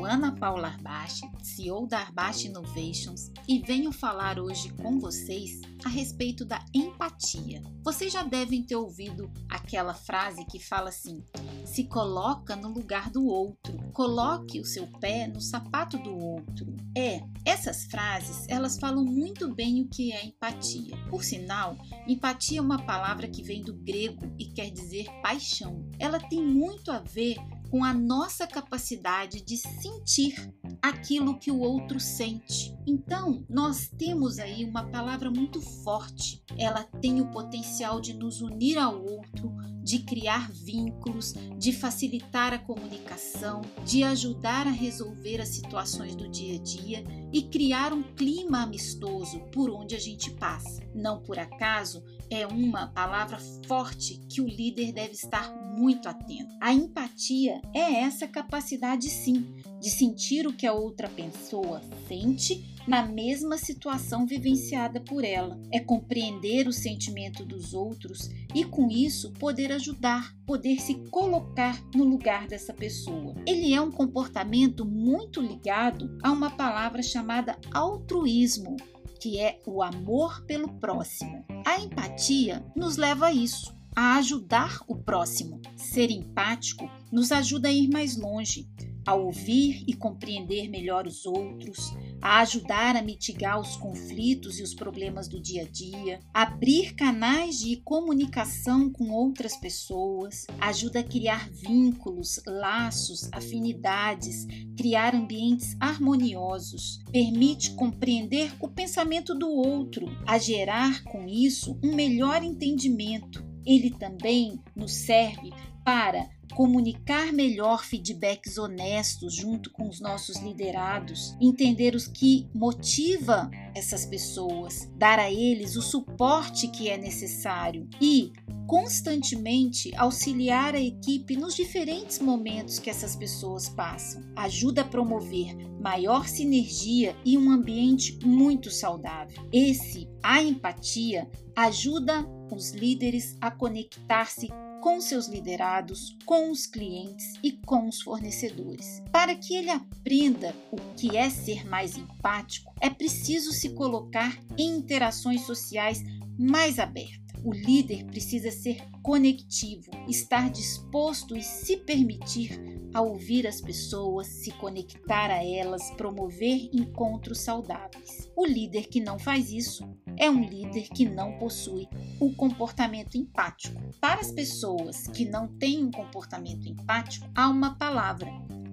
Ana Paula Arbache, CEO da Arbache Innovations, e venho falar hoje com vocês a respeito da empatia. Vocês já devem ter ouvido aquela frase que fala assim: se coloca no lugar do outro, coloque o seu pé no sapato do outro. É, essas frases, elas falam muito bem o que é empatia. Por sinal, empatia é uma palavra que vem do grego e quer dizer paixão. Ela tem muito a ver com a nossa capacidade de sentir aquilo que o outro sente. Então, nós temos aí uma palavra muito forte. Ela tem o potencial de nos unir ao outro, de criar vínculos, de facilitar a comunicação, de ajudar a resolver as situações do dia a dia e criar um clima amistoso por onde a gente passa. Não por acaso, é uma palavra forte que o líder deve estar muito atento. A empatia é essa capacidade, sim, de sentir o que a outra pessoa sente na mesma situação vivenciada por ela. É compreender o sentimento dos outros e, com isso, poder ajudar, poder se colocar no lugar dessa pessoa. Ele é um comportamento muito ligado a uma palavra chamada altruísmo, que é o amor pelo próximo. A empatia nos leva a isso a ajudar o próximo. Ser empático nos ajuda a ir mais longe, a ouvir e compreender melhor os outros, a ajudar a mitigar os conflitos e os problemas do dia a dia, abrir canais de comunicação com outras pessoas, ajuda a criar vínculos, laços, afinidades, criar ambientes harmoniosos, permite compreender o pensamento do outro, a gerar com isso um melhor entendimento. Ele também nos serve para comunicar melhor feedbacks honestos junto com os nossos liderados, entender os que motiva essas pessoas, dar a eles o suporte que é necessário e constantemente auxiliar a equipe nos diferentes momentos que essas pessoas passam. Ajuda a promover maior sinergia e um ambiente muito saudável. Esse, a empatia, ajuda os líderes a conectar-se com seus liderados, com os clientes e com os fornecedores. Para que ele aprenda o que é ser mais empático, é preciso se colocar em interações sociais mais abertas. O líder precisa ser conectivo, estar disposto e se permitir a ouvir as pessoas, se conectar a elas, promover encontros saudáveis. O líder que não faz isso é um líder que não possui o comportamento empático. Para as pessoas que não têm um comportamento empático, há uma palavra.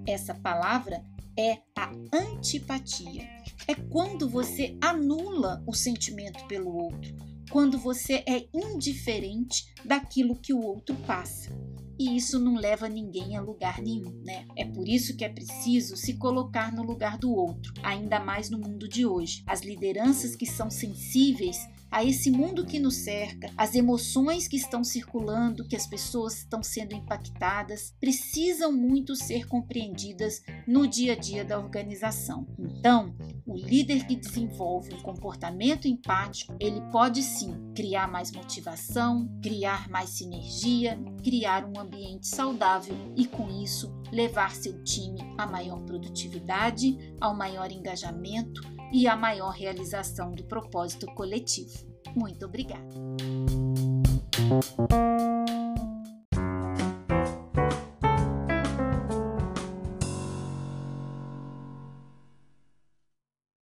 Essa palavra é a antipatia. É quando você anula o sentimento pelo outro quando você é indiferente daquilo que o outro passa. E isso não leva ninguém a lugar nenhum, né? É por isso que é preciso se colocar no lugar do outro, ainda mais no mundo de hoje. As lideranças que são sensíveis a esse mundo que nos cerca, as emoções que estão circulando, que as pessoas estão sendo impactadas, precisam muito ser compreendidas no dia a dia da organização. Então, o líder que desenvolve um comportamento empático, ele pode sim criar mais motivação, criar mais sinergia, criar um ambiente saudável e com isso levar seu time a maior produtividade, ao maior engajamento e a maior realização do propósito coletivo. Muito obrigada!